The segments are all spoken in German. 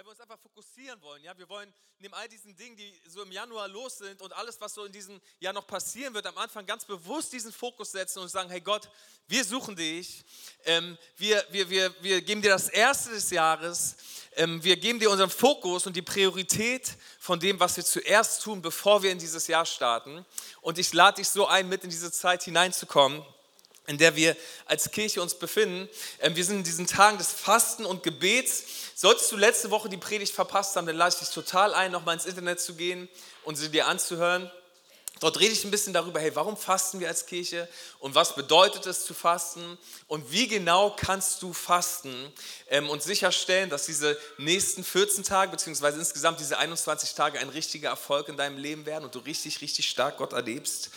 Weil wir uns einfach fokussieren wollen. Ja, wir wollen neben all diesen Dingen, die so im Januar los sind und alles, was so in diesem Jahr noch passieren wird, am Anfang ganz bewusst diesen Fokus setzen und sagen: Hey Gott, wir suchen dich. Ähm, wir, wir, wir, wir geben dir das erste des Jahres. Ähm, wir geben dir unseren Fokus und die Priorität von dem, was wir zuerst tun, bevor wir in dieses Jahr starten. Und ich lade dich so ein, mit in diese Zeit hineinzukommen in der wir als Kirche uns befinden. Ähm, wir sind in diesen Tagen des Fasten und Gebets. Solltest du letzte Woche die Predigt verpasst haben, dann lade ich dich total ein, nochmal ins Internet zu gehen und sie dir anzuhören. Dort rede ich ein bisschen darüber, hey, warum fasten wir als Kirche? Und was bedeutet es zu fasten? Und wie genau kannst du fasten ähm, und sicherstellen, dass diese nächsten 14 Tage beziehungsweise insgesamt diese 21 Tage ein richtiger Erfolg in deinem Leben werden und du richtig, richtig stark Gott erlebst.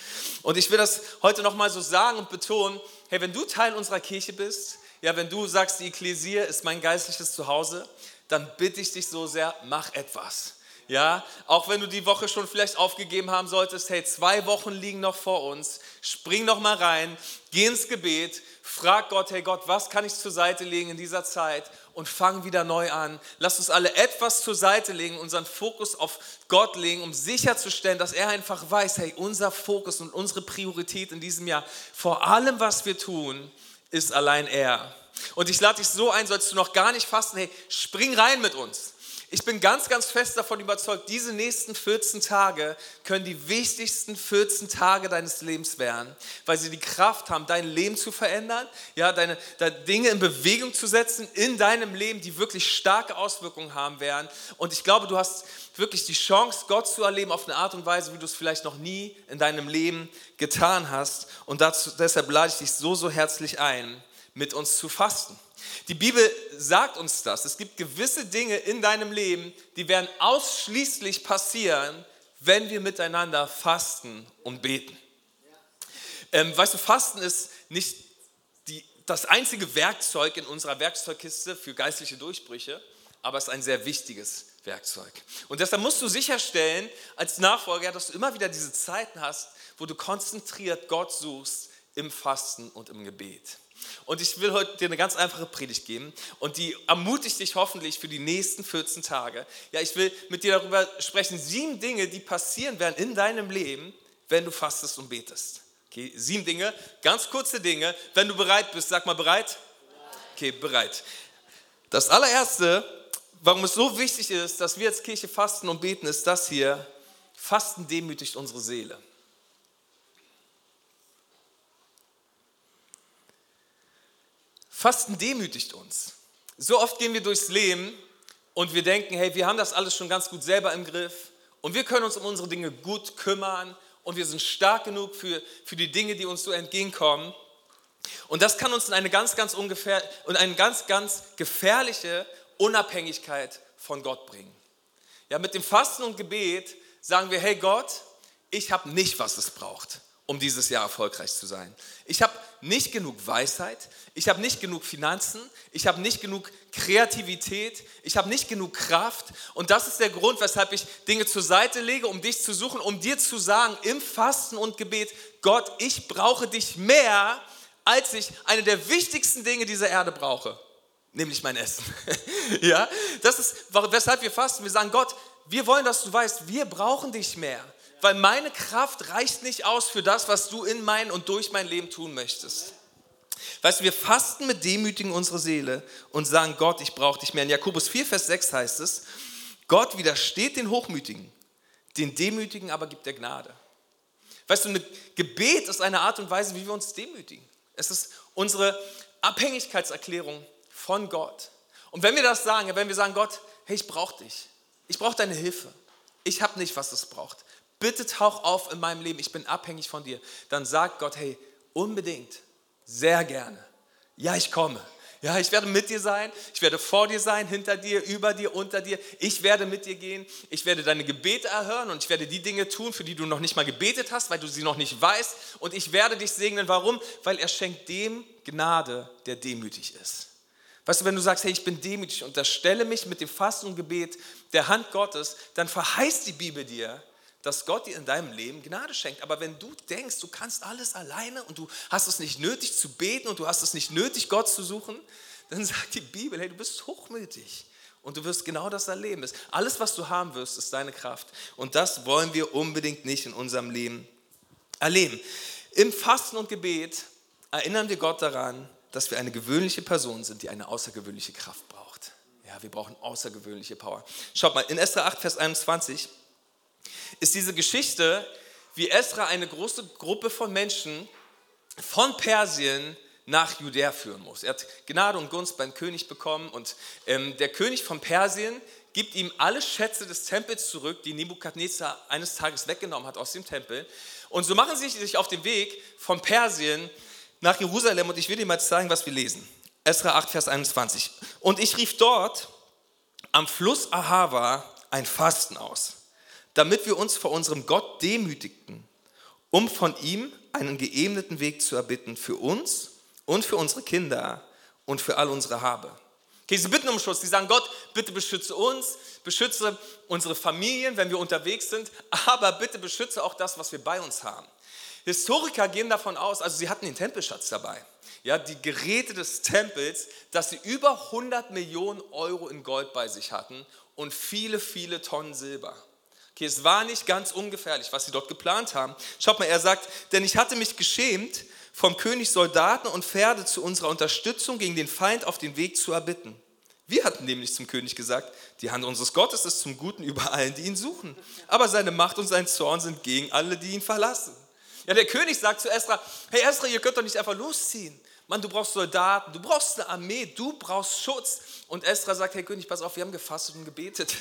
Und ich will das heute nochmal so sagen und betonen, hey, wenn du Teil unserer Kirche bist, ja, wenn du sagst, die Ekklesia ist mein geistliches Zuhause, dann bitte ich dich so sehr, mach etwas ja, auch wenn du die Woche schon vielleicht aufgegeben haben solltest, hey, zwei Wochen liegen noch vor uns, spring noch mal rein, geh ins Gebet, frag Gott, hey Gott, was kann ich zur Seite legen in dieser Zeit und fang wieder neu an. Lass uns alle etwas zur Seite legen, unseren Fokus auf Gott legen, um sicherzustellen, dass er einfach weiß, hey, unser Fokus und unsere Priorität in diesem Jahr, vor allem was wir tun, ist allein er. Und ich lade dich so ein, sollst du noch gar nicht fasten, hey, spring rein mit uns. Ich bin ganz, ganz fest davon überzeugt, diese nächsten 14 Tage können die wichtigsten 14 Tage deines Lebens werden, weil sie die Kraft haben, dein Leben zu verändern, ja, deine, deine Dinge in Bewegung zu setzen in deinem Leben, die wirklich starke Auswirkungen haben werden. Und ich glaube, du hast wirklich die Chance, Gott zu erleben auf eine Art und Weise, wie du es vielleicht noch nie in deinem Leben getan hast. Und dazu, deshalb lade ich dich so, so herzlich ein, mit uns zu fasten. Die Bibel sagt uns das. Es gibt gewisse Dinge in deinem Leben, die werden ausschließlich passieren, wenn wir miteinander fasten und beten. Ähm, weißt du, Fasten ist nicht die, das einzige Werkzeug in unserer Werkzeugkiste für geistliche Durchbrüche, aber es ist ein sehr wichtiges Werkzeug. Und deshalb musst du sicherstellen, als Nachfolger, dass du immer wieder diese Zeiten hast, wo du konzentriert Gott suchst im Fasten und im Gebet. Und ich will heute dir eine ganz einfache Predigt geben und die ermutigt dich hoffentlich für die nächsten 14 Tage. Ja, ich will mit dir darüber sprechen, sieben Dinge, die passieren werden in deinem Leben, wenn du fastest und betest. Okay, sieben Dinge, ganz kurze Dinge. Wenn du bereit bist, sag mal bereit. Okay, bereit. Das allererste, warum es so wichtig ist, dass wir als Kirche fasten und beten, ist das hier. Fasten demütigt unsere Seele. Fasten demütigt uns. So oft gehen wir durchs Leben und wir denken, hey, wir haben das alles schon ganz gut selber im Griff und wir können uns um unsere Dinge gut kümmern und wir sind stark genug für, für die Dinge, die uns so entgegenkommen. Und das kann uns in eine ganz, ganz ungefähr und eine ganz, ganz gefährliche Unabhängigkeit von Gott bringen. Ja, mit dem Fasten und Gebet sagen wir, hey Gott, ich habe nicht, was es braucht um dieses Jahr erfolgreich zu sein. Ich habe nicht genug Weisheit, ich habe nicht genug Finanzen, ich habe nicht genug Kreativität, ich habe nicht genug Kraft. Und das ist der Grund, weshalb ich Dinge zur Seite lege, um dich zu suchen, um dir zu sagen im Fasten und Gebet, Gott, ich brauche dich mehr, als ich eine der wichtigsten Dinge dieser Erde brauche, nämlich mein Essen. ja, das ist, weshalb wir fasten. Wir sagen, Gott, wir wollen, dass du weißt, wir brauchen dich mehr weil meine Kraft reicht nicht aus für das, was du in mein und durch mein Leben tun möchtest. Weißt du, wir fasten mit Demütigen unsere Seele und sagen, Gott, ich brauche dich mehr. In Jakobus 4, Vers 6 heißt es, Gott widersteht den Hochmütigen, den Demütigen aber gibt er Gnade. Weißt du, ein Gebet ist eine Art und Weise, wie wir uns demütigen. Es ist unsere Abhängigkeitserklärung von Gott. Und wenn wir das sagen, wenn wir sagen, Gott, hey, ich brauche dich, ich brauche deine Hilfe, ich habe nicht, was es braucht, bitte tauch auf in meinem Leben, ich bin abhängig von dir, dann sagt Gott, hey, unbedingt, sehr gerne, ja, ich komme. Ja, ich werde mit dir sein, ich werde vor dir sein, hinter dir, über dir, unter dir. Ich werde mit dir gehen, ich werde deine Gebete erhören und ich werde die Dinge tun, für die du noch nicht mal gebetet hast, weil du sie noch nicht weißt. Und ich werde dich segnen. Warum? Weil er schenkt dem Gnade, der demütig ist. Weißt du, wenn du sagst, hey, ich bin demütig, unterstelle mich mit dem Fasten und Gebet der Hand Gottes, dann verheißt die Bibel dir, dass Gott dir in deinem Leben Gnade schenkt. Aber wenn du denkst, du kannst alles alleine und du hast es nicht nötig zu beten und du hast es nicht nötig, Gott zu suchen, dann sagt die Bibel, hey, du bist hochmütig und du wirst genau das erleben. Alles, was du haben wirst, ist deine Kraft. Und das wollen wir unbedingt nicht in unserem Leben erleben. Im Fasten und Gebet erinnern wir Gott daran, dass wir eine gewöhnliche Person sind, die eine außergewöhnliche Kraft braucht. Ja, wir brauchen außergewöhnliche Power. Schaut mal, in Esther 8, Vers 21 ist diese Geschichte, wie Esra eine große Gruppe von Menschen von Persien nach Judäa führen muss. Er hat Gnade und Gunst beim König bekommen und ähm, der König von Persien gibt ihm alle Schätze des Tempels zurück, die Nebukadnezar eines Tages weggenommen hat aus dem Tempel. Und so machen sie sich auf den Weg von Persien nach Jerusalem und ich will dir mal zeigen, was wir lesen. Esra 8, Vers 21. Und ich rief dort am Fluss Ahava ein Fasten aus damit wir uns vor unserem Gott demütigten, um von ihm einen geebneten Weg zu erbitten für uns und für unsere Kinder und für all unsere Habe. Okay, sie bitten um Schutz. Sie sagen, Gott, bitte beschütze uns, beschütze unsere Familien, wenn wir unterwegs sind, aber bitte beschütze auch das, was wir bei uns haben. Historiker gehen davon aus, also sie hatten den Tempelschatz dabei, ja, die Geräte des Tempels, dass sie über 100 Millionen Euro in Gold bei sich hatten und viele, viele Tonnen Silber. Okay, es war nicht ganz ungefährlich, was sie dort geplant haben. Schaut mal, er sagt, denn ich hatte mich geschämt, vom König Soldaten und Pferde zu unserer Unterstützung gegen den Feind auf den Weg zu erbitten. Wir hatten nämlich zum König gesagt, die Hand unseres Gottes ist zum Guten über allen, die ihn suchen. Aber seine Macht und sein Zorn sind gegen alle, die ihn verlassen. Ja, der König sagt zu Esra, hey Esra, ihr könnt doch nicht einfach losziehen. Mann, du brauchst Soldaten, du brauchst eine Armee, du brauchst Schutz. Und Esra sagt, hey König, pass auf, wir haben gefastet und gebetet.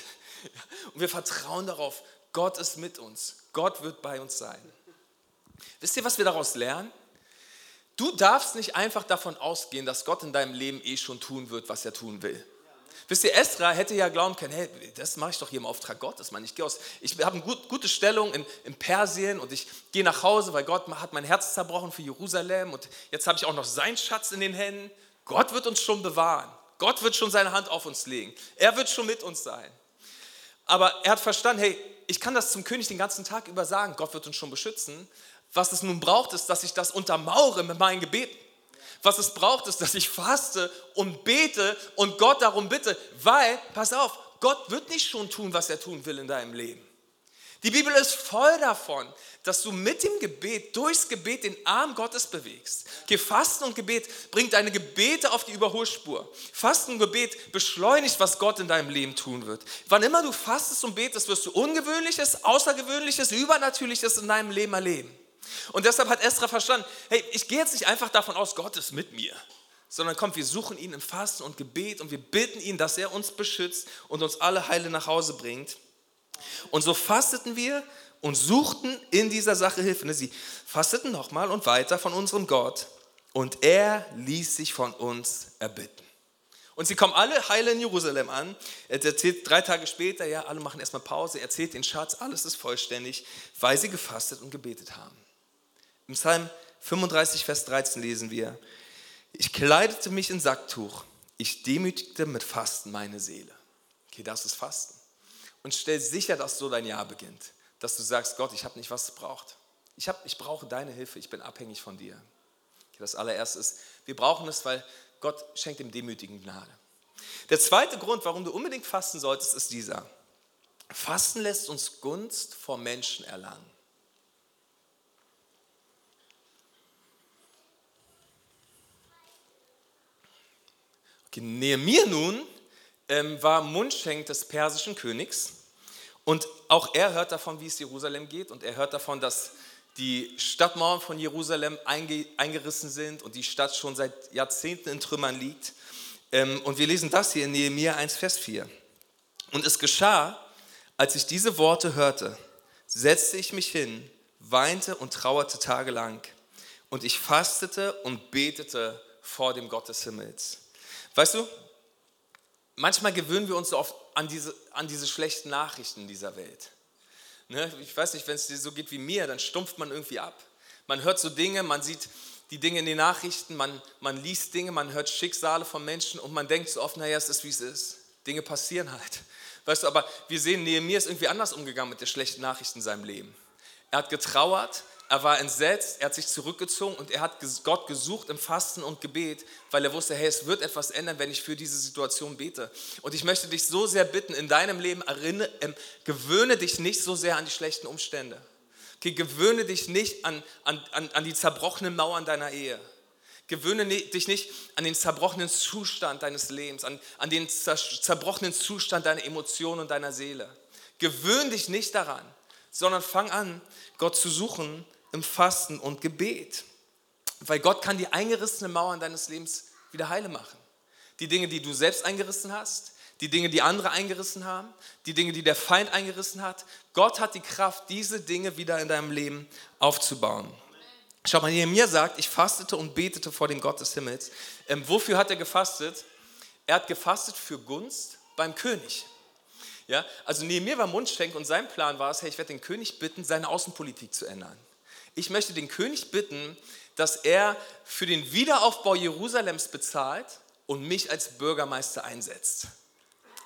Und wir vertrauen darauf, Gott ist mit uns. Gott wird bei uns sein. Wisst ihr, was wir daraus lernen? Du darfst nicht einfach davon ausgehen, dass Gott in deinem Leben eh schon tun wird, was er tun will. Wisst ihr, Esra hätte ja glauben können, hey, das mache ich doch hier im Auftrag Gottes, Mann. Ich, ich habe eine gut, gute Stellung in, in Persien und ich gehe nach Hause, weil Gott hat mein Herz zerbrochen für Jerusalem und jetzt habe ich auch noch seinen Schatz in den Händen. Gott wird uns schon bewahren. Gott wird schon seine Hand auf uns legen. Er wird schon mit uns sein. Aber er hat verstanden, hey, ich kann das zum König den ganzen Tag über sagen, Gott wird uns schon beschützen. Was es nun braucht, ist, dass ich das untermauere mit meinen Gebeten. Was es braucht, ist, dass ich faste und bete und Gott darum bitte, weil, pass auf, Gott wird nicht schon tun, was er tun will in deinem Leben. Die Bibel ist voll davon, dass du mit dem Gebet, durchs Gebet den Arm Gottes bewegst. Okay, Fasten und Gebet bringt deine Gebete auf die Überholspur. Fasten und Gebet beschleunigt, was Gott in deinem Leben tun wird. Wann immer du fastest und betest, wirst du Ungewöhnliches, Außergewöhnliches, Übernatürliches in deinem Leben erleben. Und deshalb hat Esra verstanden, hey, ich gehe jetzt nicht einfach davon aus, Gott ist mit mir, sondern kommt, wir suchen ihn im Fasten und Gebet und wir bitten ihn, dass er uns beschützt und uns alle heile nach Hause bringt. Und so fasteten wir und suchten in dieser Sache Hilfe. Ne, sie fasteten nochmal und weiter von unserem Gott und er ließ sich von uns erbitten. Und sie kommen alle heile in Jerusalem an. Er erzählt drei Tage später, ja, alle machen erstmal Pause, er erzählt den Schatz, alles ist vollständig, weil sie gefastet und gebetet haben. Im Psalm 35, Vers 13 lesen wir, ich kleidete mich in Sacktuch, ich demütigte mit Fasten meine Seele. Okay, das ist Fasten und stell sicher, dass so dein Jahr beginnt. Dass du sagst, Gott, ich habe nicht, was es braucht. Ich, hab, ich brauche deine Hilfe, ich bin abhängig von dir. Das allererste ist, wir brauchen es, weil Gott schenkt dem Demütigen Gnade. Der zweite Grund, warum du unbedingt fasten solltest, ist dieser. Fasten lässt uns Gunst vor Menschen erlangen. Okay, Nehemiah nun war Mundschenk des persischen Königs. Und auch er hört davon, wie es Jerusalem geht. Und er hört davon, dass die Stadtmauern von Jerusalem eingerissen sind und die Stadt schon seit Jahrzehnten in Trümmern liegt. Ähm, und wir lesen das hier in Nehemiah 1, Vers 4. Und es geschah, als ich diese Worte hörte, setzte ich mich hin, weinte und trauerte tagelang. Und ich fastete und betete vor dem Gott des Himmels. Weißt du, manchmal gewöhnen wir uns so oft an diese, an diese schlechten Nachrichten dieser Welt. Ne? Ich weiß nicht, wenn es dir so geht wie mir, dann stumpft man irgendwie ab. Man hört so Dinge, man sieht die Dinge in den Nachrichten, man, man liest Dinge, man hört Schicksale von Menschen und man denkt so oft, naja, es ist wie es ist. Dinge passieren halt. Weißt du, aber wir sehen, Nehemiah ist irgendwie anders umgegangen mit den schlechten Nachrichten in seinem Leben. Er hat getrauert, er war entsetzt, er hat sich zurückgezogen und er hat Gott gesucht im Fasten und Gebet, weil er wusste, hey, es wird etwas ändern, wenn ich für diese Situation bete. Und ich möchte dich so sehr bitten, in deinem Leben erinnere, ähm, gewöhne dich nicht so sehr an die schlechten Umstände. Okay, gewöhne dich nicht an, an, an, an die zerbrochenen Mauern deiner Ehe. Gewöhne dich nicht an den zerbrochenen Zustand deines Lebens, an, an den zerbrochenen Zustand deiner Emotionen und deiner Seele. Gewöhne dich nicht daran, sondern fang an, Gott zu suchen im Fasten und Gebet. Weil Gott kann die eingerissenen Mauern deines Lebens wieder heile machen. Die Dinge, die du selbst eingerissen hast, die Dinge, die andere eingerissen haben, die Dinge, die der Feind eingerissen hat. Gott hat die Kraft, diese Dinge wieder in deinem Leben aufzubauen. Schau mal, Nehemiah sagt, ich fastete und betete vor dem Gott des Himmels. Ähm, wofür hat er gefastet? Er hat gefastet für Gunst beim König. Ja, also Nehemiah war Mundschenk und sein Plan war es, hey, ich werde den König bitten, seine Außenpolitik zu ändern. Ich möchte den König bitten, dass er für den Wiederaufbau Jerusalems bezahlt und mich als Bürgermeister einsetzt.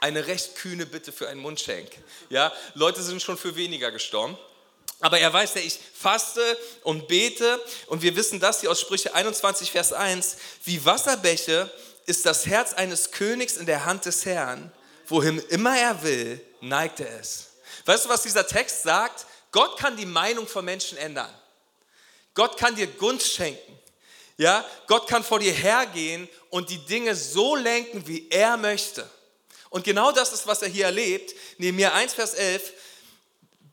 Eine recht kühne Bitte für einen Mundschenk. Ja, Leute sind schon für weniger gestorben. Aber er weiß ja, ich faste und bete und wir wissen das hier aus Sprüche 21, Vers 1. Wie Wasserbäche ist das Herz eines Königs in der Hand des Herrn. Wohin immer er will, neigt er es. Weißt du, was dieser Text sagt? Gott kann die Meinung von Menschen ändern. Gott kann dir Gunst schenken. Ja, Gott kann vor dir hergehen und die Dinge so lenken, wie er möchte. Und genau das ist, was er hier erlebt. Nehemiah 1, Vers 11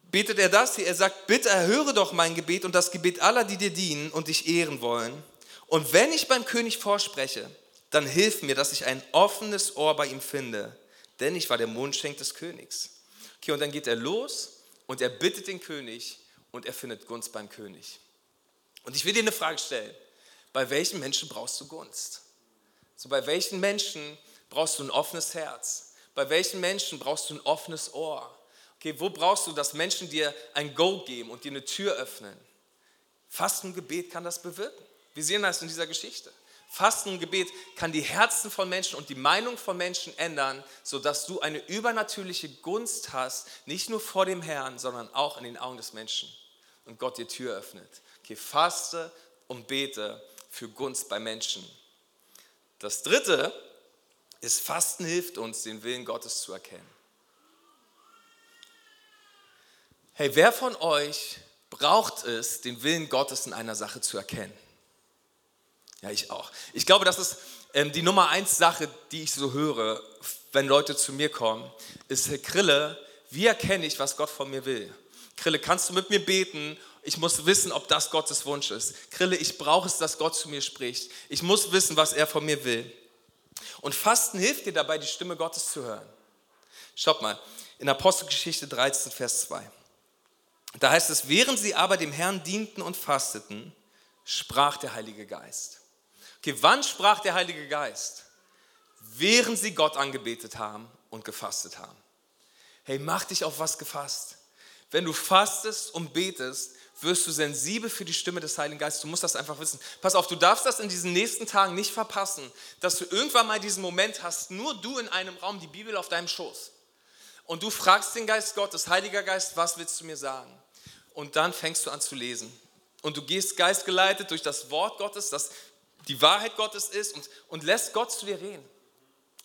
betet er das hier. Er sagt, bitte erhöre doch mein Gebet und das Gebet aller, die dir dienen und dich ehren wollen. Und wenn ich beim König vorspreche, dann hilf mir, dass ich ein offenes Ohr bei ihm finde, denn ich war der Mundschenk des Königs. Okay, und dann geht er los und er bittet den König und er findet Gunst beim König. Und ich will dir eine Frage stellen. Bei welchen Menschen brauchst du Gunst? So, bei welchen Menschen brauchst du ein offenes Herz? Bei welchen Menschen brauchst du ein offenes Ohr? Okay, wo brauchst du, dass Menschen dir ein Go geben und dir eine Tür öffnen? Fasten Gebet kann das bewirken. Wir sehen das in dieser Geschichte. Fasten und Gebet kann die Herzen von Menschen und die Meinung von Menschen ändern, sodass du eine übernatürliche Gunst hast, nicht nur vor dem Herrn, sondern auch in den Augen des Menschen und Gott dir Tür öffnet. Okay, faste und bete für Gunst bei Menschen. Das dritte ist, Fasten hilft uns, den Willen Gottes zu erkennen. Hey, wer von euch braucht es, den Willen Gottes in einer Sache zu erkennen? Ja, ich auch. Ich glaube, das ist ähm, die Nummer eins Sache, die ich so höre, wenn Leute zu mir kommen, ist, Herr Krille, wie erkenne ich, was Gott von mir will? Krille, kannst du mit mir beten? Ich muss wissen, ob das Gottes Wunsch ist. Krille, ich brauche es, dass Gott zu mir spricht. Ich muss wissen, was er von mir will. Und Fasten hilft dir dabei, die Stimme Gottes zu hören. Schaut mal, in Apostelgeschichte 13, Vers 2. Da heißt es, während sie aber dem Herrn dienten und fasteten, sprach der Heilige Geist. Okay, wann sprach der Heilige Geist? Während sie Gott angebetet haben und gefastet haben. Hey, mach dich auf was gefasst. Wenn du fastest und betest, wirst du sensibel für die Stimme des Heiligen Geistes. Du musst das einfach wissen. Pass auf, du darfst das in diesen nächsten Tagen nicht verpassen, dass du irgendwann mal diesen Moment hast, nur du in einem Raum, die Bibel auf deinem Schoß. Und du fragst den Geist Gottes, Heiliger Geist, was willst du mir sagen? und dann fängst du an zu lesen. Und du gehst geistgeleitet durch das Wort Gottes, das die Wahrheit Gottes ist und, und lässt Gott zu dir reden.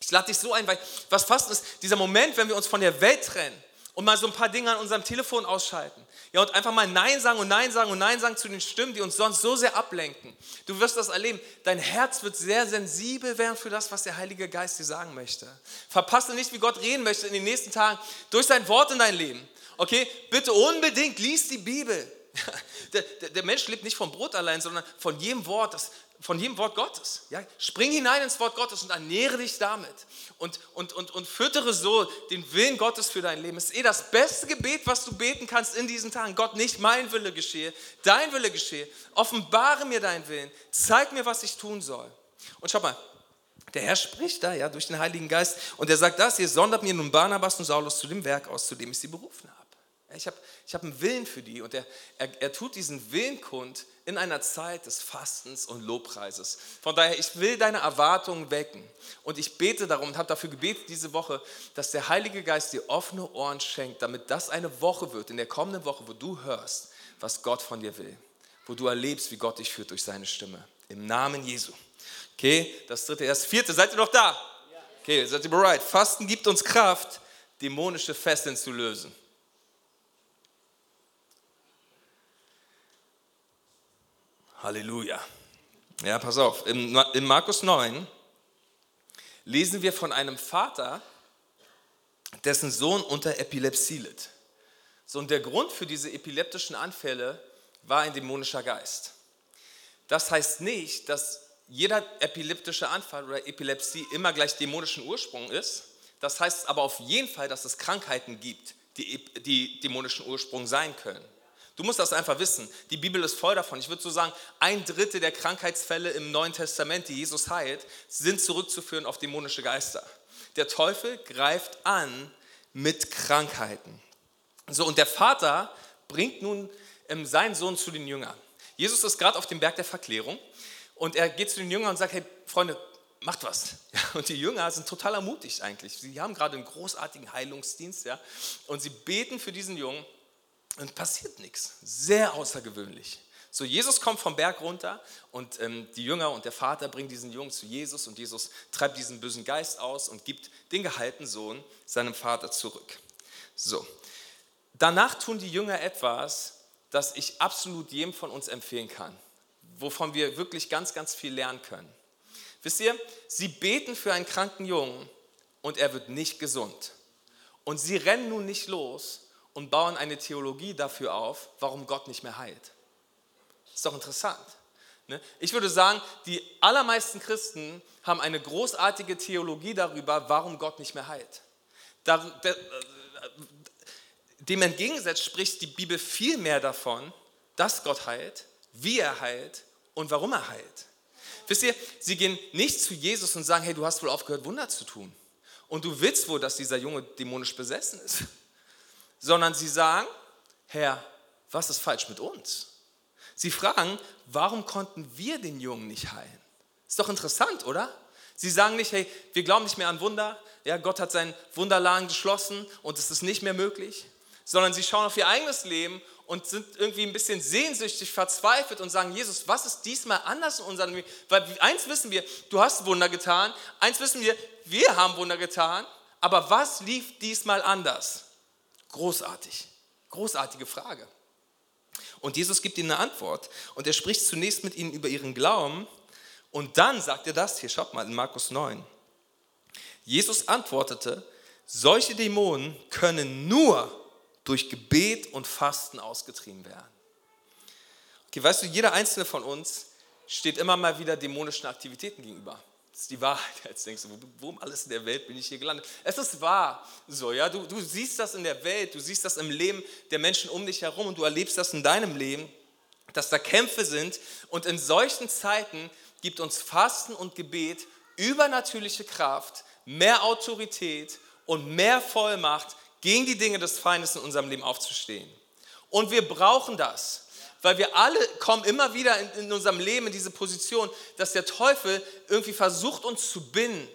Ich lade dich so ein, weil was fast ist, dieser Moment, wenn wir uns von der Welt trennen und mal so ein paar Dinge an unserem Telefon ausschalten. Ja, und einfach mal Nein sagen und Nein sagen und Nein sagen zu den Stimmen, die uns sonst so sehr ablenken. Du wirst das erleben. Dein Herz wird sehr sensibel werden für das, was der Heilige Geist dir sagen möchte. Verpasse nicht, wie Gott reden möchte in den nächsten Tagen durch sein Wort in dein Leben. Okay, bitte unbedingt lies die Bibel. Der, der, der, Mensch lebt nicht vom Brot allein, sondern von jedem Wort, das, von jedem Wort Gottes. Ja? Spring hinein ins Wort Gottes und ernähre dich damit. Und, und, und, und füttere so den Willen Gottes für dein Leben. Es ist eh das beste Gebet, was du beten kannst in diesen Tagen. Gott, nicht mein Wille geschehe, dein Wille geschehe. Offenbare mir deinen Willen. Zeig mir, was ich tun soll. Und schau mal, Der Herr spricht da ja durch den Heiligen Geist und er sagt das, ihr sondert mir nun Barnabas und Saulus zu dem Werk aus, zu dem ich sie berufen habe. Ich habe ich hab einen Willen für die und er, er, er tut diesen Willen kund in einer Zeit des Fastens und Lobpreises. Von daher, ich will deine Erwartungen wecken und ich bete darum und habe dafür gebetet diese Woche, dass der Heilige Geist dir offene Ohren schenkt, damit das eine Woche wird, in der kommenden Woche, wo du hörst, was Gott von dir will, wo du erlebst, wie Gott dich führt durch seine Stimme. Im Namen Jesu. Okay, das dritte, das vierte. Seid ihr noch da? Okay, seid ihr bereit? Fasten gibt uns Kraft, dämonische Fesseln zu lösen. Halleluja. Ja, pass auf. In, in Markus 9 lesen wir von einem Vater, dessen Sohn unter Epilepsie litt. So, und der Grund für diese epileptischen Anfälle war ein dämonischer Geist. Das heißt nicht, dass jeder epileptische Anfall oder Epilepsie immer gleich dämonischen Ursprung ist. Das heißt aber auf jeden Fall, dass es Krankheiten gibt, die, die dämonischen Ursprung sein können. Du musst das einfach wissen. Die Bibel ist voll davon. Ich würde so sagen, ein Drittel der Krankheitsfälle im Neuen Testament, die Jesus heilt, sind zurückzuführen auf dämonische Geister. Der Teufel greift an mit Krankheiten. So, und der Vater bringt nun ähm, seinen Sohn zu den Jüngern. Jesus ist gerade auf dem Berg der Verklärung und er geht zu den Jüngern und sagt, hey Freunde, macht was. Und die Jünger sind total ermutigt eigentlich. Sie haben gerade einen großartigen Heilungsdienst ja, und sie beten für diesen Jungen und passiert nichts. Sehr außergewöhnlich. So, Jesus kommt vom Berg runter und ähm, die Jünger und der Vater bringen diesen Jungen zu Jesus und Jesus treibt diesen bösen Geist aus und gibt den gehaltenen Sohn seinem Vater zurück. So, danach tun die Jünger etwas, das ich absolut jedem von uns empfehlen kann wovon wir wirklich ganz, ganz viel lernen können. Wisst ihr, sie beten für einen kranken Jungen und er wird nicht gesund. Und sie rennen nun nicht los und bauen eine Theologie dafür auf, warum Gott nicht mehr heilt. Ist doch interessant. Ne? Ich würde sagen, die allermeisten Christen haben eine großartige Theologie darüber, warum Gott nicht mehr heilt. Dem entgegengesetzt spricht die Bibel viel mehr davon, dass Gott heilt, wie er heilt und warum er heilt. Wisst ihr, sie gehen nicht zu Jesus und sagen, hey, du hast wohl aufgehört, Wunder zu tun. Und du willst wohl, dass dieser Junge dämonisch besessen ist. Sondern sie sagen, Herr, was ist falsch mit uns? Sie fragen, warum konnten wir den Jungen nicht heilen? Ist doch interessant, oder? Sie sagen nicht, hey, wir glauben nicht mehr an Wunder. Ja, Gott hat seinen Wunderladen geschlossen und es ist nicht mehr möglich. Sondern sie schauen auf ihr eigenes Leben und sind irgendwie ein bisschen sehnsüchtig, verzweifelt und sagen, Jesus, was ist diesmal anders in unserem Leben? Weil eins wissen wir, du hast Wunder getan, eins wissen wir, wir haben Wunder getan, aber was lief diesmal anders? Großartig, großartige Frage. Und Jesus gibt ihnen eine Antwort und er spricht zunächst mit ihnen über ihren Glauben und dann sagt er das, hier schaut mal in Markus 9. Jesus antwortete, solche Dämonen können nur durch Gebet und Fasten ausgetrieben werden. Okay, weißt du, jeder einzelne von uns steht immer mal wieder dämonischen Aktivitäten gegenüber. Das ist die Wahrheit. Jetzt denkst du, wo, wo alles in der Welt bin ich hier gelandet? Es ist wahr. So, ja, du, du siehst das in der Welt, du siehst das im Leben der Menschen um dich herum und du erlebst das in deinem Leben, dass da Kämpfe sind. Und in solchen Zeiten gibt uns Fasten und Gebet übernatürliche Kraft, mehr Autorität und mehr Vollmacht, gegen die Dinge des Feindes in unserem Leben aufzustehen. Und wir brauchen das, weil wir alle kommen immer wieder in, in unserem Leben in diese Position, dass der Teufel irgendwie versucht, uns zu binden.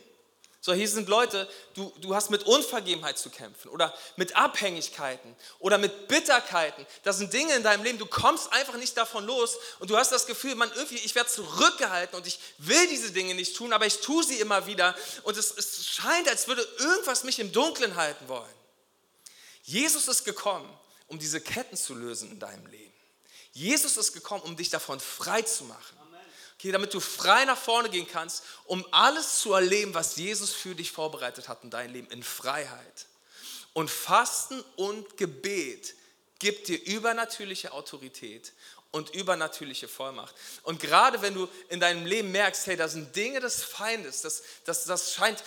So, hier sind Leute, du, du hast mit Unvergebenheit zu kämpfen oder mit Abhängigkeiten oder mit Bitterkeiten. Das sind Dinge in deinem Leben, du kommst einfach nicht davon los und du hast das Gefühl, man, irgendwie, ich werde zurückgehalten und ich will diese Dinge nicht tun, aber ich tue sie immer wieder und es, es scheint, als würde irgendwas mich im Dunkeln halten wollen. Jesus ist gekommen, um diese Ketten zu lösen in deinem Leben. Jesus ist gekommen, um dich davon frei zu machen. Okay, damit du frei nach vorne gehen kannst, um alles zu erleben, was Jesus für dich vorbereitet hat in deinem Leben, in Freiheit. Und Fasten und Gebet gibt dir übernatürliche Autorität und übernatürliche Vollmacht. Und gerade wenn du in deinem Leben merkst, hey, da sind Dinge des Feindes, das, das, das scheint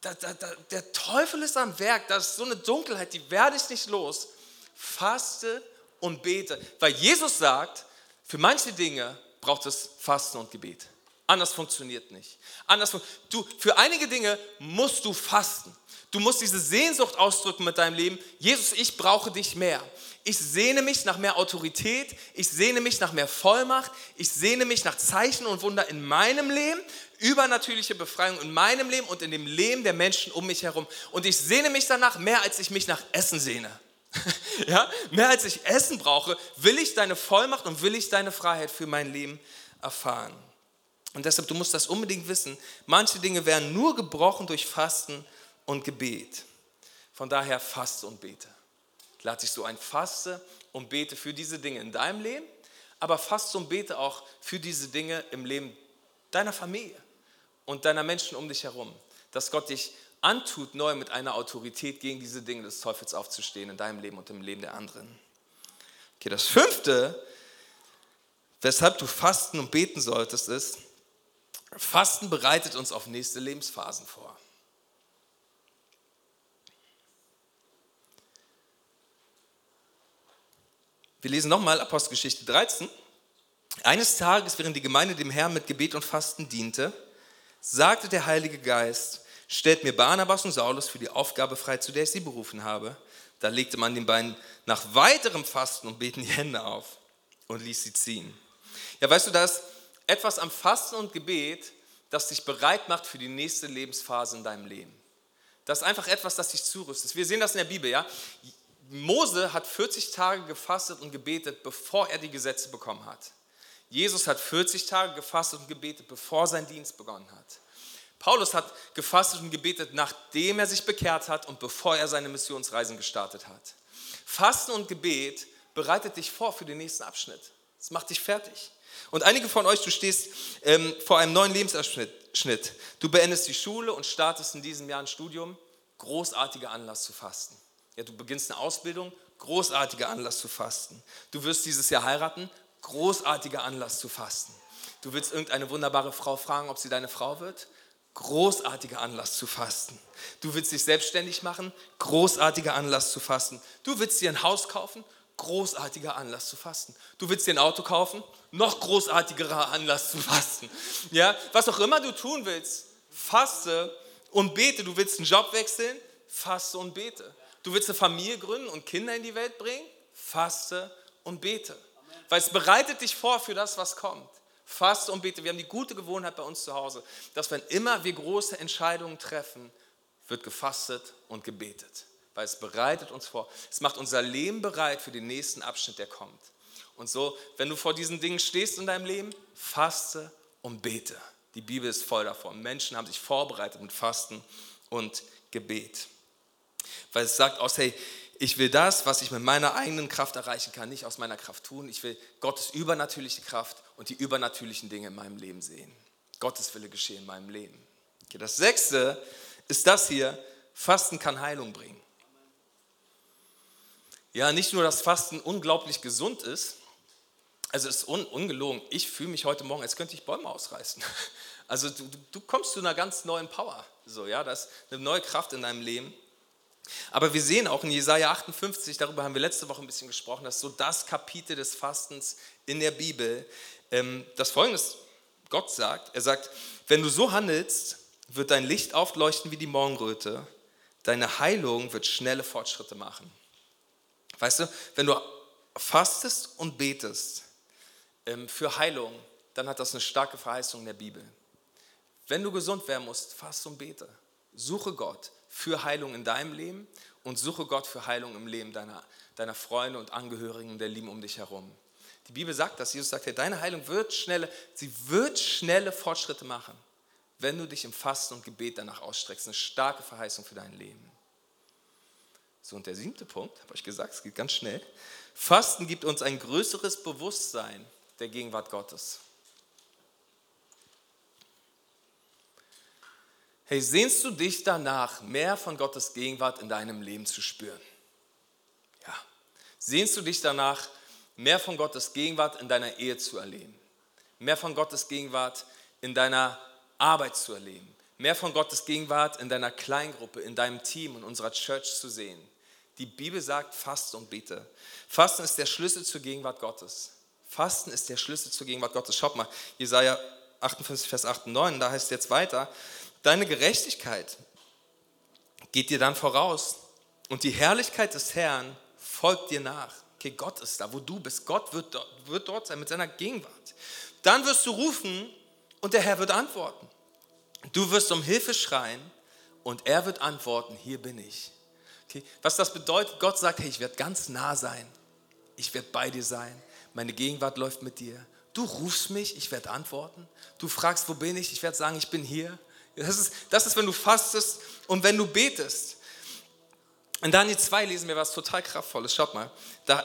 da, da, da, der Teufel ist am Werk, da ist so eine Dunkelheit, die werde ich nicht los. Faste und bete. Weil Jesus sagt, für manche Dinge braucht es Fasten und Gebet. Anders funktioniert nicht. Anders, du, für einige Dinge musst du fasten. Du musst diese Sehnsucht ausdrücken mit deinem Leben. Jesus, ich brauche dich mehr. Ich sehne mich nach mehr Autorität. Ich sehne mich nach mehr Vollmacht. Ich sehne mich nach Zeichen und Wunder in meinem Leben, übernatürliche Befreiung in meinem Leben und in dem Leben der Menschen um mich herum. Und ich sehne mich danach mehr, als ich mich nach Essen sehne. ja, mehr als ich Essen brauche, will ich deine Vollmacht und will ich deine Freiheit für mein Leben erfahren. Und deshalb, du musst das unbedingt wissen, manche Dinge werden nur gebrochen durch Fasten und Gebet. Von daher faste und bete. Lade dich so ein, faste und bete für diese Dinge in deinem Leben, aber faste und bete auch für diese Dinge im Leben deiner Familie und deiner Menschen um dich herum. Dass Gott dich antut, neu mit einer Autorität gegen diese Dinge des Teufels aufzustehen in deinem Leben und im Leben der anderen. Okay, das fünfte, weshalb du fasten und beten solltest, ist, Fasten bereitet uns auf nächste Lebensphasen vor. Wir lesen nochmal Apostelgeschichte 13. Eines Tages, während die Gemeinde dem Herrn mit Gebet und Fasten diente, sagte der Heilige Geist, stellt mir Barnabas und Saulus für die Aufgabe frei, zu der ich sie berufen habe. Da legte man den beiden nach weiterem Fasten und Beten die Hände auf und ließ sie ziehen. Ja, weißt du, da ist etwas am Fasten und Gebet, das dich bereit macht für die nächste Lebensphase in deinem Leben. Das ist einfach etwas, das dich zurüstet. Wir sehen das in der Bibel, ja. Mose hat 40 Tage gefastet und gebetet, bevor er die Gesetze bekommen hat. Jesus hat 40 Tage gefastet und gebetet, bevor sein Dienst begonnen hat. Paulus hat gefastet und gebetet, nachdem er sich bekehrt hat und bevor er seine Missionsreisen gestartet hat. Fasten und Gebet bereitet dich vor für den nächsten Abschnitt. Es macht dich fertig. Und einige von euch, du stehst ähm, vor einem neuen Lebensabschnitt. Du beendest die Schule und startest in diesem Jahr ein Studium. Großartiger Anlass zu fasten. Ja, du beginnst eine Ausbildung, großartiger Anlass zu fasten. Du wirst dieses Jahr heiraten, großartiger Anlass zu fasten. Du willst irgendeine wunderbare Frau fragen, ob sie deine Frau wird, großartiger Anlass zu fasten. Du willst dich selbstständig machen, großartiger Anlass zu fasten. Du willst dir ein Haus kaufen, großartiger Anlass zu fasten. Du willst dir ein Auto kaufen, noch großartigerer Anlass zu fasten. Ja, was auch immer du tun willst, faste und bete. Du willst einen Job wechseln, faste und bete. Du willst eine Familie gründen und Kinder in die Welt bringen? Faste und bete. Weil es bereitet dich vor für das, was kommt. Faste und bete. Wir haben die gute Gewohnheit bei uns zu Hause, dass wenn immer wir große Entscheidungen treffen, wird gefastet und gebetet. Weil es bereitet uns vor. Es macht unser Leben bereit für den nächsten Abschnitt, der kommt. Und so, wenn du vor diesen Dingen stehst in deinem Leben, faste und bete. Die Bibel ist voll davon. Menschen haben sich vorbereitet mit Fasten und Gebet. Weil es sagt aus, hey, ich will das, was ich mit meiner eigenen Kraft erreichen kann, nicht aus meiner Kraft tun. Ich will Gottes übernatürliche Kraft und die übernatürlichen Dinge in meinem Leben sehen. Gottes Wille geschehen in meinem Leben. Okay, das sechste ist das hier, Fasten kann Heilung bringen. Ja, nicht nur, dass Fasten unglaublich gesund ist, also es ist un, ungelogen, ich fühle mich heute Morgen, als könnte ich Bäume ausreißen. Also du, du kommst zu einer ganz neuen Power, so, ja, das ist eine neue Kraft in deinem Leben. Aber wir sehen auch in Jesaja 58, darüber haben wir letzte Woche ein bisschen gesprochen, dass so das Kapitel des Fastens in der Bibel, das folgendes Gott sagt: Er sagt, wenn du so handelst, wird dein Licht aufleuchten wie die Morgenröte, deine Heilung wird schnelle Fortschritte machen. Weißt du, wenn du fastest und betest ähm, für Heilung, dann hat das eine starke Verheißung in der Bibel. Wenn du gesund werden musst, fast und bete. Suche Gott für Heilung in deinem Leben und suche Gott für Heilung im Leben deiner, deiner Freunde und Angehörigen der Lieben um dich herum. Die Bibel sagt das. Jesus sagt, deine Heilung wird schnelle, sie wird schnelle Fortschritte machen, wenn du dich im Fasten und Gebet danach ausstreckst. Eine starke Verheißung für dein Leben. So, und der siebte Punkt, habe ich gesagt, es geht ganz schnell. Fasten gibt uns ein größeres Bewusstsein der Gegenwart Gottes. Hey, sehnst du dich danach, mehr von Gottes Gegenwart in deinem Leben zu spüren? Ja. Sehnst du dich danach, mehr von Gottes Gegenwart in deiner Ehe zu erleben? Mehr von Gottes Gegenwart in deiner Arbeit zu erleben? Mehr von Gottes Gegenwart in deiner Kleingruppe, in deinem Team, in unserer Church zu sehen? Die Bibel sagt, fast und bete. Fasten ist der Schlüssel zur Gegenwart Gottes. Fasten ist der Schlüssel zur Gegenwart Gottes. Schaut mal, Jesaja 58, Vers 8 und 9, da heißt es jetzt weiter, deine Gerechtigkeit geht dir dann voraus und die Herrlichkeit des Herrn folgt dir nach. Okay, Gott ist da, wo du bist. Gott wird dort, wird dort sein mit seiner Gegenwart. Dann wirst du rufen und der Herr wird antworten. Du wirst um Hilfe schreien und er wird antworten, hier bin ich. Okay, was das bedeutet, Gott sagt, hey, ich werde ganz nah sein. Ich werde bei dir sein. Meine Gegenwart läuft mit dir. Du rufst mich, ich werde antworten. Du fragst, wo bin ich? Ich werde sagen, ich bin hier. Das ist, das ist, wenn du fastest und wenn du betest. In Daniel 2 lesen wir was total kraftvolles. Schaut mal. Da,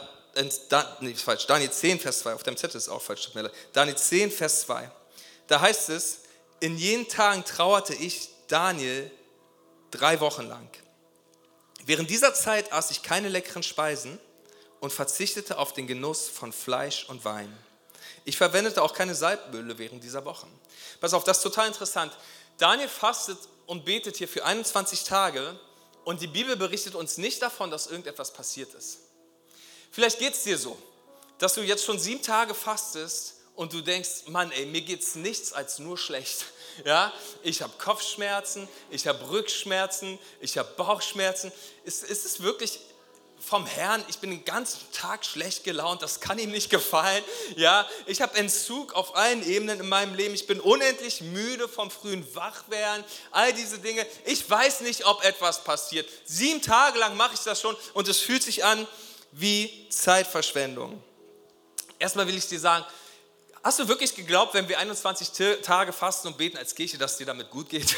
da, nee, falsch. Daniel 10, Vers 2. Auf dem Zettel ist auch falsch. Daniel 10, Vers 2. Da heißt es, in jenen Tagen trauerte ich, Daniel, drei Wochen lang. Während dieser Zeit aß ich keine leckeren Speisen und verzichtete auf den Genuss von Fleisch und Wein. Ich verwendete auch keine Salbmühle während dieser Wochen. Pass auf, das ist total interessant. Daniel fastet und betet hier für 21 Tage und die Bibel berichtet uns nicht davon, dass irgendetwas passiert ist. Vielleicht geht es dir so, dass du jetzt schon sieben Tage fastest und du denkst, Mann, ey, mir geht es nichts als nur schlecht. Ja, ich habe Kopfschmerzen, ich habe Rückschmerzen, ich habe Bauchschmerzen. Ist, ist es wirklich vom Herrn, ich bin den ganzen Tag schlecht gelaunt, das kann ihm nicht gefallen. Ja, ich habe Entzug auf allen Ebenen in meinem Leben. Ich bin unendlich müde vom frühen Wachwerden, all diese Dinge. Ich weiß nicht, ob etwas passiert. Sieben Tage lang mache ich das schon und es fühlt sich an wie Zeitverschwendung. Erstmal will ich dir sagen, hast du wirklich geglaubt, wenn wir 21 Tage fasten und beten als Kirche, dass dir damit gut geht?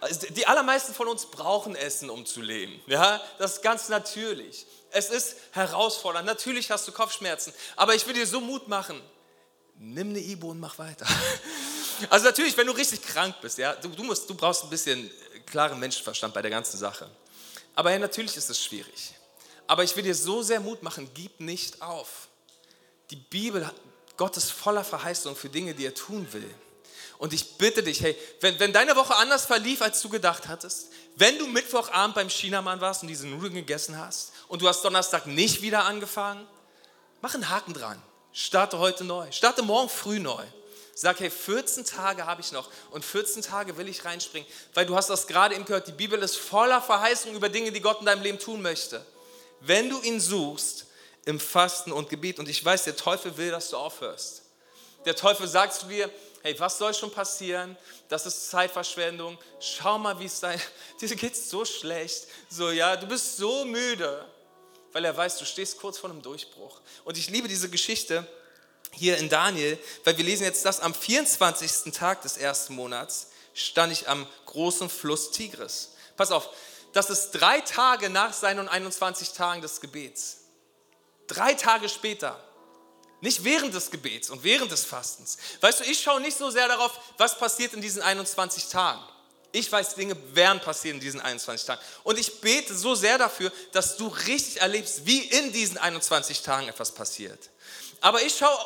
Also, die allermeisten von uns brauchen Essen, um zu leben. Ja, das ist ganz natürlich. Es ist herausfordernd. Natürlich hast du Kopfschmerzen, aber ich will dir so Mut machen. Nimm eine Ibo und mach weiter. Also natürlich, wenn du richtig krank bist, ja, du, du, musst, du brauchst ein bisschen klaren Menschenverstand bei der ganzen Sache. Aber ja, natürlich ist es schwierig. Aber ich will dir so sehr Mut machen, gib nicht auf. Die Bibel, Gott ist voller Verheißung für Dinge, die er tun will. Und ich bitte dich, hey, wenn, wenn deine Woche anders verlief, als du gedacht hattest, wenn du Mittwochabend beim Chinamann warst und diese Nudeln gegessen hast und du hast Donnerstag nicht wieder angefangen, mach einen Haken dran. Starte heute neu. Starte morgen früh neu. Sag, hey, 14 Tage habe ich noch und 14 Tage will ich reinspringen, weil du hast das gerade eben gehört, die Bibel ist voller Verheißungen über Dinge, die Gott in deinem Leben tun möchte. Wenn du ihn suchst im Fasten und Gebet und ich weiß, der Teufel will, dass du aufhörst. Der Teufel sagt zu dir, hey, was soll schon passieren? Das ist Zeitverschwendung. Schau mal, wie es sei. Dir geht so schlecht. So, ja, du bist so müde, weil er weiß, du stehst kurz vor einem Durchbruch. Und ich liebe diese Geschichte hier in Daniel, weil wir lesen jetzt das am 24. Tag des ersten Monats stand ich am großen Fluss Tigris. Pass auf, das ist drei Tage nach seinen 21 Tagen des Gebets. Drei Tage später nicht während des Gebets und während des Fastens. Weißt du, ich schaue nicht so sehr darauf, was passiert in diesen 21 Tagen. Ich weiß, Dinge werden passieren in diesen 21 Tagen. Und ich bete so sehr dafür, dass du richtig erlebst, wie in diesen 21 Tagen etwas passiert. Aber ich schaue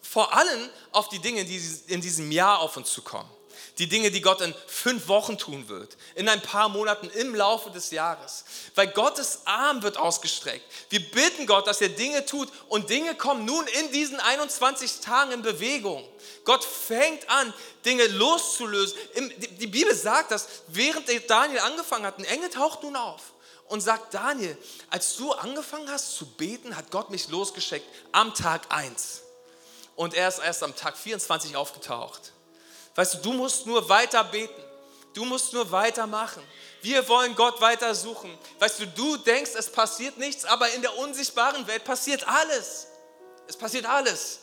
vor allem auf die Dinge, die in diesem Jahr auf uns zukommen die Dinge, die Gott in fünf Wochen tun wird, in ein paar Monaten im Laufe des Jahres. Weil Gottes Arm wird ausgestreckt. Wir bitten Gott, dass er Dinge tut und Dinge kommen nun in diesen 21 Tagen in Bewegung. Gott fängt an, Dinge loszulösen. Die Bibel sagt das, während Daniel angefangen hat, ein Engel taucht nun auf und sagt, Daniel, als du angefangen hast zu beten, hat Gott mich losgeschickt am Tag 1. Und er ist erst am Tag 24 aufgetaucht. Weißt du, du musst nur weiter beten. Du musst nur weitermachen. Wir wollen Gott weiter suchen. Weißt du, du denkst, es passiert nichts, aber in der unsichtbaren Welt passiert alles. Es passiert alles.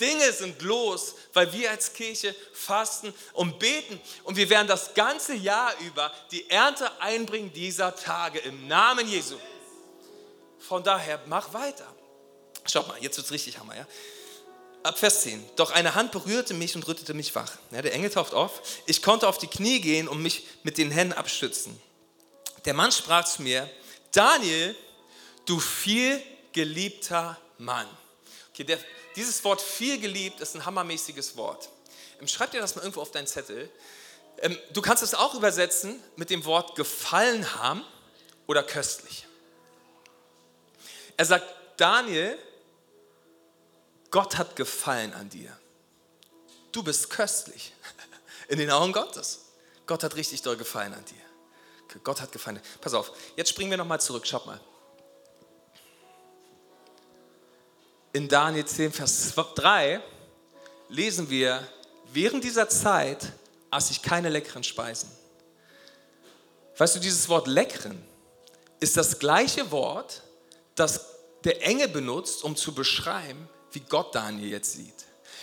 Dinge sind los, weil wir als Kirche fasten und beten. Und wir werden das ganze Jahr über die Ernte einbringen dieser Tage im Namen Jesu. Von daher, mach weiter. Schau mal, jetzt wird es richtig Hammer. Ja? Ab Vers 10. Doch eine Hand berührte mich und rüttete mich wach. Ja, der Engel taucht auf. Ich konnte auf die Knie gehen und mich mit den Händen abstützen. Der Mann sprach zu mir, Daniel, du viel geliebter Mann. Okay, der, dieses Wort viel geliebt ist ein hammermäßiges Wort. Ähm, schreib dir das mal irgendwo auf deinen Zettel. Ähm, du kannst es auch übersetzen mit dem Wort gefallen haben oder köstlich. Er sagt, Daniel, Gott hat Gefallen an dir. du bist köstlich in den Augen Gottes. Gott hat richtig doll gefallen an dir. Gott hat gefallen. Pass auf, jetzt springen wir nochmal zurück, schaut mal. In Daniel 10, Vers 3 lesen wir, während dieser Zeit aß ich keine leckeren Speisen. Weißt du, dieses Wort leckeren ist das gleiche Wort, das der Engel benutzt, um zu beschreiben, wie Gott Daniel jetzt sieht.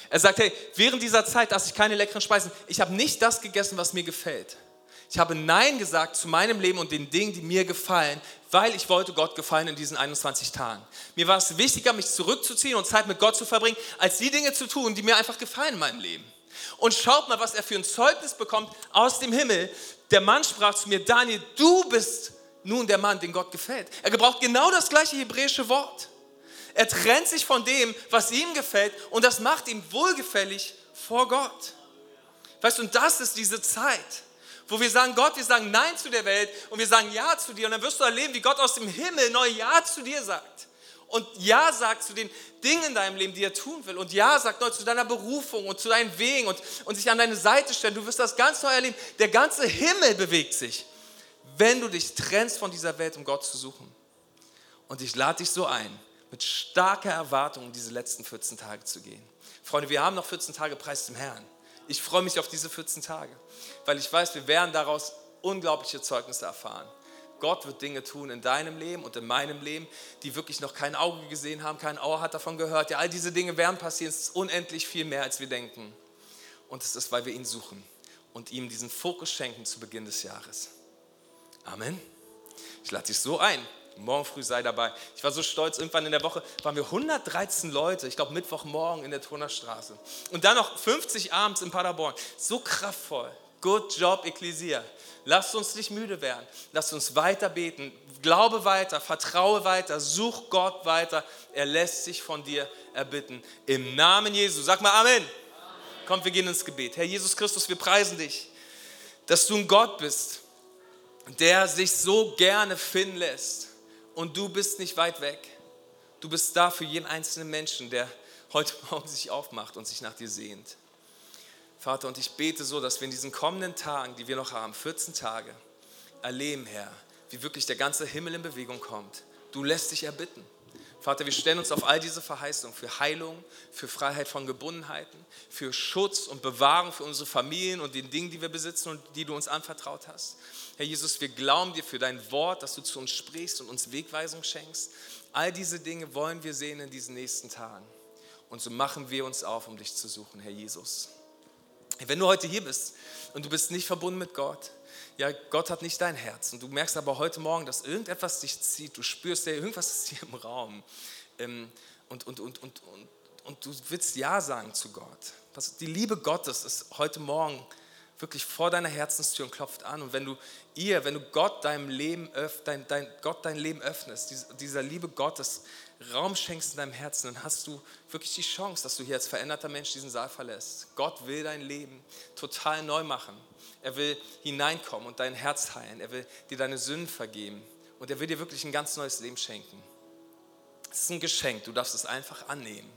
Er sagt, hey, während dieser Zeit aß ich keine leckeren Speisen. Ich habe nicht das gegessen, was mir gefällt. Ich habe Nein gesagt zu meinem Leben und den Dingen, die mir gefallen, weil ich wollte Gott gefallen in diesen 21 Tagen. Mir war es wichtiger, mich zurückzuziehen und Zeit mit Gott zu verbringen, als die Dinge zu tun, die mir einfach gefallen in meinem Leben. Und schaut mal, was er für ein Zeugnis bekommt aus dem Himmel. Der Mann sprach zu mir, Daniel, du bist nun der Mann, den Gott gefällt. Er gebraucht genau das gleiche hebräische Wort. Er trennt sich von dem, was ihm gefällt und das macht ihm wohlgefällig vor Gott. Weißt du, und das ist diese Zeit, wo wir sagen, Gott, wir sagen Nein zu der Welt und wir sagen Ja zu dir und dann wirst du erleben, wie Gott aus dem Himmel neu Ja zu dir sagt. Und Ja sagt zu den Dingen in deinem Leben, die er tun will. Und Ja sagt neu zu deiner Berufung und zu deinen Wegen und, und sich an deine Seite stellen. Du wirst das ganz neu erleben. Der ganze Himmel bewegt sich, wenn du dich trennst von dieser Welt, um Gott zu suchen. Und ich lade dich so ein, mit starker Erwartung diese letzten 14 Tage zu gehen. Freunde, wir haben noch 14 Tage Preis zum Herrn. Ich freue mich auf diese 14 Tage, weil ich weiß, wir werden daraus unglaubliche Zeugnisse erfahren. Gott wird Dinge tun in deinem Leben und in meinem Leben, die wirklich noch kein Auge gesehen haben, kein Ohr hat davon gehört. Ja, all diese Dinge werden passieren. Es ist unendlich viel mehr, als wir denken. Und es ist, weil wir ihn suchen und ihm diesen Fokus schenken zu Beginn des Jahres. Amen. Ich lade dich so ein, Morgen früh sei dabei. Ich war so stolz, irgendwann in der Woche waren wir 113 Leute, ich glaube Mittwochmorgen in der Turnerstraße. Und dann noch 50 abends in Paderborn. So kraftvoll. Good job, Ecclesia. Lasst uns nicht müde werden. Lasst uns weiter beten. Glaube weiter, vertraue weiter, such Gott weiter. Er lässt sich von dir erbitten. Im Namen Jesu. Sag mal Amen. Amen. Kommt, wir gehen ins Gebet. Herr Jesus Christus, wir preisen dich, dass du ein Gott bist, der sich so gerne finden lässt und du bist nicht weit weg. Du bist da für jeden einzelnen Menschen, der heute Morgen sich aufmacht und sich nach dir sehnt. Vater, und ich bete so, dass wir in diesen kommenden Tagen, die wir noch haben, 14 Tage, erleben, Herr, wie wirklich der ganze Himmel in Bewegung kommt. Du lässt dich erbitten. Vater, wir stellen uns auf all diese Verheißungen für Heilung, für Freiheit von Gebundenheiten, für Schutz und Bewahrung für unsere Familien und den Dingen, die wir besitzen und die du uns anvertraut hast. Herr Jesus, wir glauben dir für dein Wort, dass du zu uns sprichst und uns Wegweisung schenkst. All diese Dinge wollen wir sehen in diesen nächsten Tagen. Und so machen wir uns auf, um dich zu suchen, Herr Jesus. Wenn du heute hier bist und du bist nicht verbunden mit Gott, ja, Gott hat nicht dein Herz. Und du merkst aber heute Morgen, dass irgendetwas dich zieht. Du spürst, ja, irgendwas ist hier im Raum. Ähm, und, und, und, und, und, und du willst Ja sagen zu Gott. Die Liebe Gottes ist heute Morgen wirklich vor deiner Herzenstür und klopft an. Und wenn du ihr, wenn du Gott deinem Leben, dein, dein, Gott dein Leben öffnest, dieser Liebe Gottes Raum schenkst in deinem Herzen, dann hast du wirklich die Chance, dass du hier als veränderter Mensch diesen Saal verlässt. Gott will dein Leben total neu machen. Er will hineinkommen und dein Herz heilen. Er will dir deine Sünden vergeben. Und er will dir wirklich ein ganz neues Leben schenken. Es ist ein Geschenk, du darfst es einfach annehmen.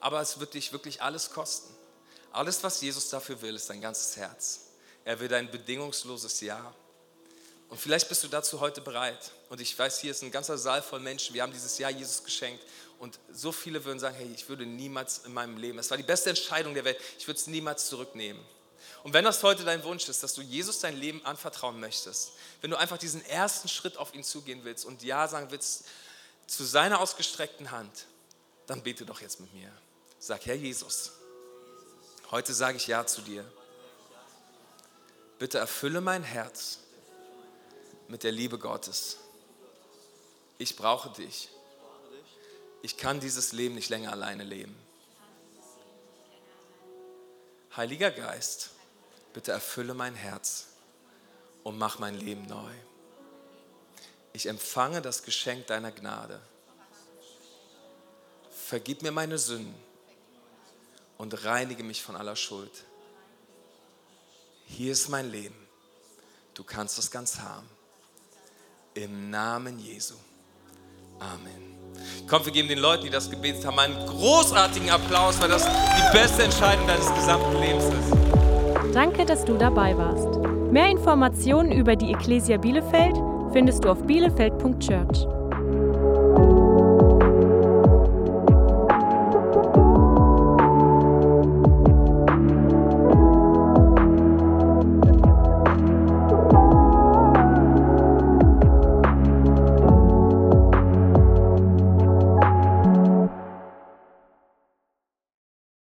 Aber es wird dich wirklich alles kosten. Alles, was Jesus dafür will, ist dein ganzes Herz. Er will dein bedingungsloses Ja. Und vielleicht bist du dazu heute bereit. Und ich weiß, hier ist ein ganzer Saal voll Menschen. Wir haben dieses Jahr Jesus geschenkt. Und so viele würden sagen, hey, ich würde niemals in meinem Leben, es war die beste Entscheidung der Welt, ich würde es niemals zurücknehmen. Und wenn das heute dein Wunsch ist, dass du Jesus dein Leben anvertrauen möchtest, wenn du einfach diesen ersten Schritt auf ihn zugehen willst und Ja sagen willst zu seiner ausgestreckten Hand, dann bete doch jetzt mit mir. Sag, Herr Jesus, heute sage ich Ja zu dir. Bitte erfülle mein Herz mit der Liebe Gottes. Ich brauche dich. Ich kann dieses Leben nicht länger alleine leben. Heiliger Geist, bitte erfülle mein Herz und mach mein Leben neu. Ich empfange das Geschenk deiner Gnade. Vergib mir meine Sünden und reinige mich von aller Schuld. Hier ist mein Leben. Du kannst es ganz haben. Im Namen Jesu. Amen. Komm, wir geben den Leuten, die das gebetet haben, einen großartigen Applaus, weil das die beste Entscheidung deines gesamten Lebens ist. Danke, dass du dabei warst. Mehr Informationen über die Ecclesia Bielefeld findest du auf bielefeld.church.